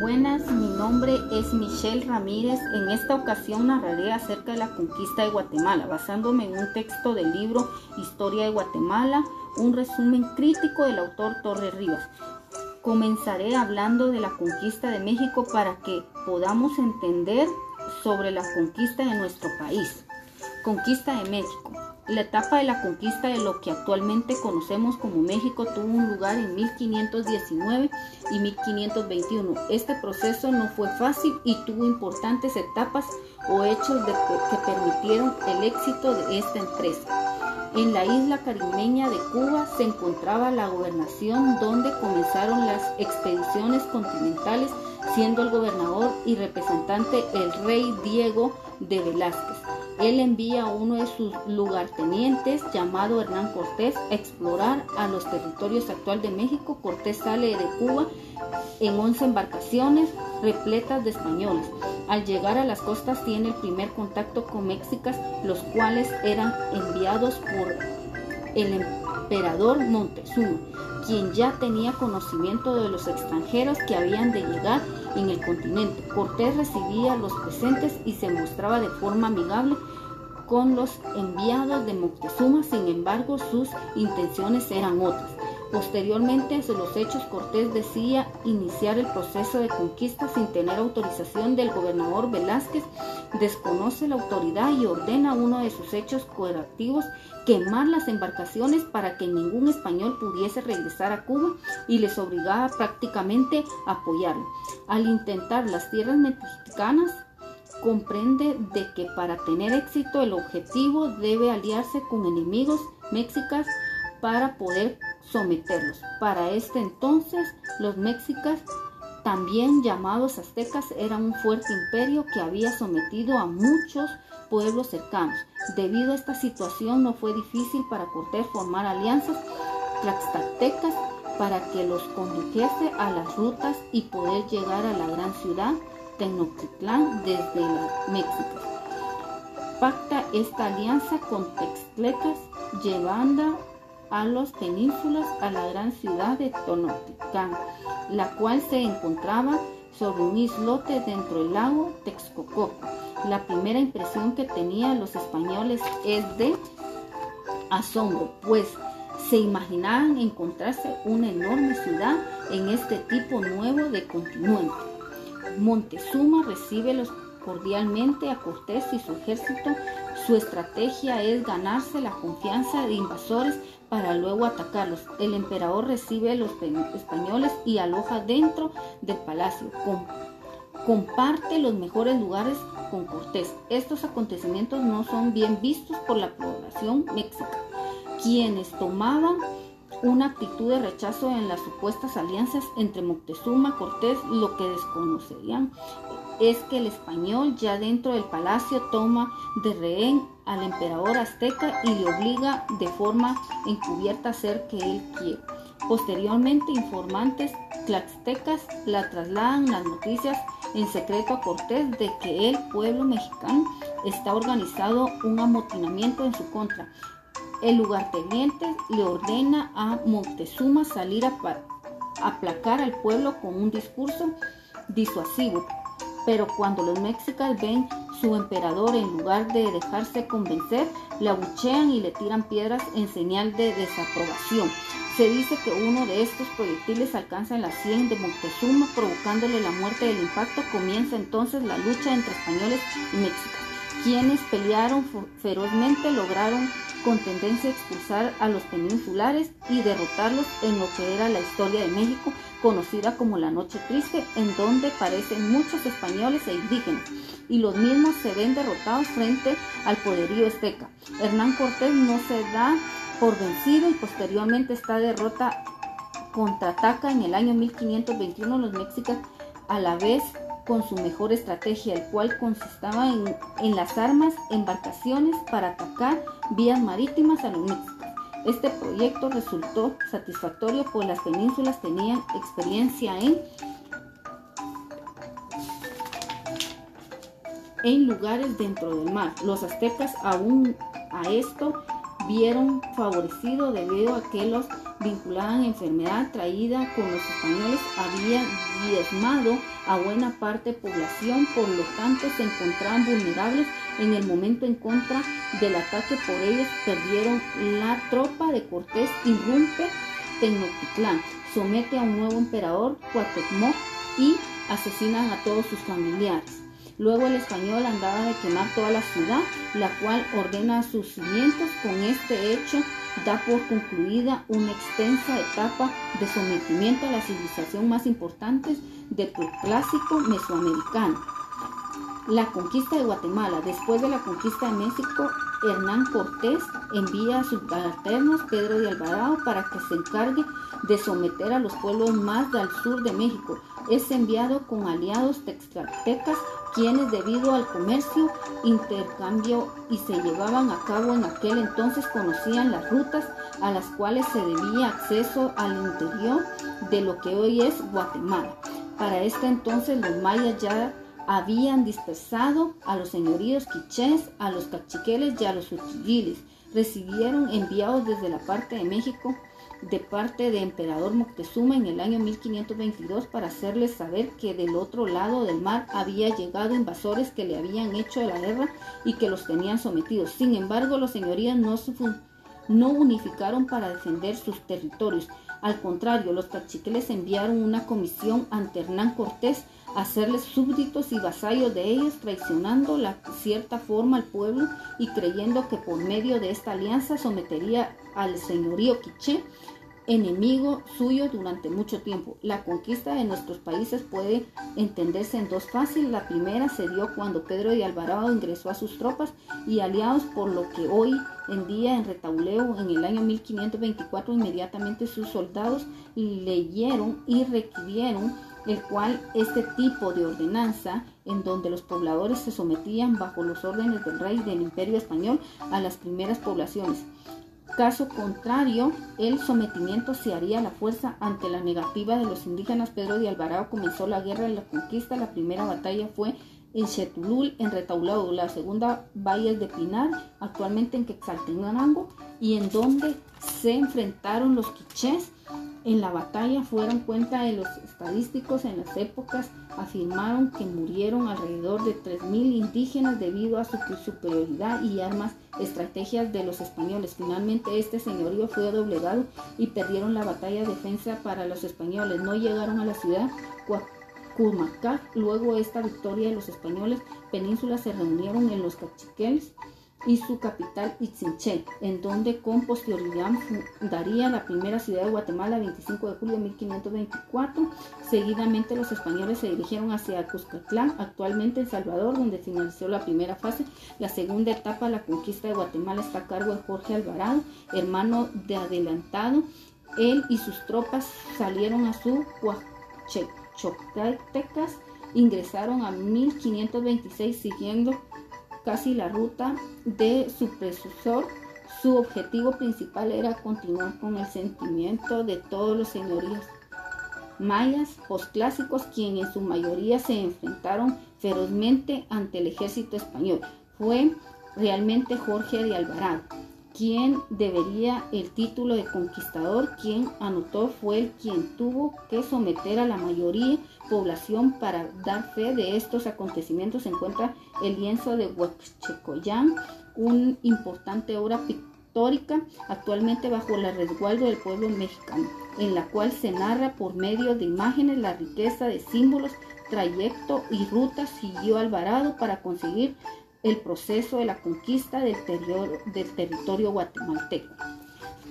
Buenas, mi nombre es Michelle Ramírez. En esta ocasión narraré acerca de la conquista de Guatemala, basándome en un texto del libro Historia de Guatemala, un resumen crítico del autor Torres Rivas. Comenzaré hablando de la conquista de México para que podamos entender sobre la conquista de nuestro país. Conquista de México. La etapa de la conquista de lo que actualmente conocemos como México tuvo un lugar en 1519 y 1521. Este proceso no fue fácil y tuvo importantes etapas o hechos que permitieron el éxito de esta empresa. En la isla caribeña de Cuba se encontraba la gobernación donde comenzaron las expediciones continentales, siendo el gobernador y representante el rey Diego de Velázquez. Él envía a uno de sus lugartenientes llamado Hernán Cortés a explorar a los territorios actuales de México. Cortés sale de Cuba en 11 embarcaciones repletas de españoles. Al llegar a las costas tiene el primer contacto con mexicas, los cuales eran enviados por el emperador Montezuma, quien ya tenía conocimiento de los extranjeros que habían de llegar en el continente. Cortés recibía los presentes y se mostraba de forma amigable con los enviados de Moctezuma, sin embargo sus intenciones eran otras. Posteriormente a los hechos, Cortés decía iniciar el proceso de conquista sin tener autorización del gobernador Velázquez, desconoce la autoridad y ordena uno de sus hechos coercitivos quemar las embarcaciones para que ningún español pudiese regresar a Cuba y les obligaba prácticamente a apoyarlo. Al intentar las tierras mexicanas, comprende de que para tener éxito el objetivo debe aliarse con enemigos mexicas para poder someterlos. Para este entonces los mexicas, también llamados aztecas, eran un fuerte imperio que había sometido a muchos pueblos cercanos. Debido a esta situación no fue difícil para Cortés formar alianzas tlaxcaltecas para que los condujese a las rutas y poder llegar a la gran ciudad Tenochtitlán desde México. Pacta esta alianza con Textlecas, llevando a los penínsulas a la gran ciudad de Tenochtitlán, la cual se encontraba sobre un islote dentro del lago Texcoco. La primera impresión que tenían los españoles es de asombro, pues se imaginaban encontrarse una enorme ciudad en este tipo nuevo de continente. Montezuma recibe los cordialmente a Cortés y su ejército. Su estrategia es ganarse la confianza de invasores para luego atacarlos. El emperador recibe a los españoles y aloja dentro del palacio. comparte los mejores lugares con Cortés. Estos acontecimientos no son bien vistos por la población mexica, quienes tomaban una actitud de rechazo en las supuestas alianzas entre Moctezuma y Cortés, lo que desconocerían es que el español ya dentro del palacio toma de rehén al emperador azteca y le obliga de forma encubierta a hacer que él quiere. Posteriormente, informantes tlaxtecas la trasladan las noticias en secreto a Cortés de que el pueblo mexicano está organizado un amotinamiento en su contra el lugarteniente le ordena a Montezuma salir a aplacar al pueblo con un discurso disuasivo. Pero cuando los mexicanos ven su emperador, en lugar de dejarse convencer, le abuchean y le tiran piedras en señal de desaprobación. Se dice que uno de estos proyectiles alcanza en la sien de Montezuma, provocándole la muerte del impacto. Comienza entonces la lucha entre españoles y mexicanos, quienes pelearon ferozmente, lograron con tendencia a expulsar a los peninsulares y derrotarlos en lo que era la historia de México, conocida como la Noche Triste, en donde parecen muchos españoles e indígenas, y los mismos se ven derrotados frente al poderío azteca. Hernán Cortés no se da por vencido y posteriormente esta derrota contraataca en el año 1521 los mexicanos a la vez con su mejor estrategia, el cual consistaba en, en las armas, embarcaciones para atacar vías marítimas a. Este proyecto resultó satisfactorio pues las penínsulas tenían experiencia en, en lugares dentro del mar. Los aztecas aún a esto vieron favorecido debido a que los vinculada a enfermedad traída con los españoles. Había diezmado a buena parte de población, por lo tanto se encontraban vulnerables en el momento en contra del ataque. Por ellos perdieron la tropa de Cortés irrumpe Tenochtitlán, somete a un nuevo emperador Cuauhtémoc y asesinan a todos sus familiares. Luego el español andaba de quemar toda la ciudad, la cual ordena a sus cimientos. Con este hecho da por concluida una extensa etapa de sometimiento a la civilización más importante del clásico mesoamericano. La conquista de Guatemala. Después de la conquista de México, Hernán Cortés envía a sus subalternos Pedro de Alvarado para que se encargue de someter a los pueblos más del sur de México. Es enviado con aliados textratecas quienes debido al comercio, intercambio y se llevaban a cabo en aquel entonces conocían las rutas a las cuales se debía acceso al interior de lo que hoy es Guatemala. Para este entonces los mayas ya habían dispersado a los señoríos quichés, a los cachiqueles y a los uchigiles. Recibieron enviados desde la parte de México de parte de emperador Moctezuma en el año 1522 para hacerles saber que del otro lado del mar había llegado invasores que le habían hecho la guerra y que los tenían sometidos. Sin embargo, los señorías no, no unificaron para defender sus territorios. Al contrario, los cachiqueles enviaron una comisión ante Hernán Cortés hacerles súbditos y vasallos de ellos, traicionando la cierta forma al pueblo y creyendo que por medio de esta alianza sometería al señorío quiché enemigo suyo durante mucho tiempo. La conquista de nuestros países puede entenderse en dos fases. La primera se dio cuando Pedro de Alvarado ingresó a sus tropas y aliados por lo que hoy en día en Retauleo en el año 1524 inmediatamente sus soldados leyeron y requirieron el cual este tipo de ordenanza en donde los pobladores se sometían bajo los órdenes del rey del imperio español a las primeras poblaciones. Caso contrario, el sometimiento se haría a la fuerza ante la negativa de los indígenas. Pedro de Alvarado comenzó la guerra de la conquista. La primera batalla fue en Chetulul, en Retaulado. La segunda, Valles de Pinar, actualmente en Quetzaltenango, y en donde se enfrentaron los quichés en la batalla fueron cuenta de los estadísticos en las épocas afirmaron que murieron alrededor de 3.000 indígenas debido a su superioridad y armas estrategias de los españoles. Finalmente este señorío fue doblegado y perdieron la batalla de defensa para los españoles. No llegaron a la ciudad Cumacac. Luego esta victoria de los españoles penínsulas se reunieron en los cachiqueles y su capital Ixinché, en donde con posterioridad fundaría la primera ciudad de Guatemala el 25 de julio de 1524. Seguidamente los españoles se dirigieron hacia Cuscatlán, actualmente El Salvador, donde finalizó la primera fase. La segunda etapa, la conquista de Guatemala, está a cargo de Jorge Alvarado, hermano de adelantado. Él y sus tropas salieron a su Huachoctecas, ingresaron a 1526 siguiendo casi la ruta de su predecesor, su objetivo principal era continuar con el sentimiento de todos los señoríos mayas posclásicos, quienes en su mayoría se enfrentaron ferozmente ante el ejército español. Fue realmente Jorge de Alvarado quien debería el título de conquistador, quien anotó fue el quien tuvo que someter a la mayoría población para dar fe de estos acontecimientos. Se encuentra el lienzo de Huachecoyán, una importante obra pictórica actualmente bajo el resguardo del pueblo mexicano, en la cual se narra por medio de imágenes la riqueza de símbolos, trayecto y ruta siguió Alvarado para conseguir el proceso de la conquista del, del territorio guatemalteco.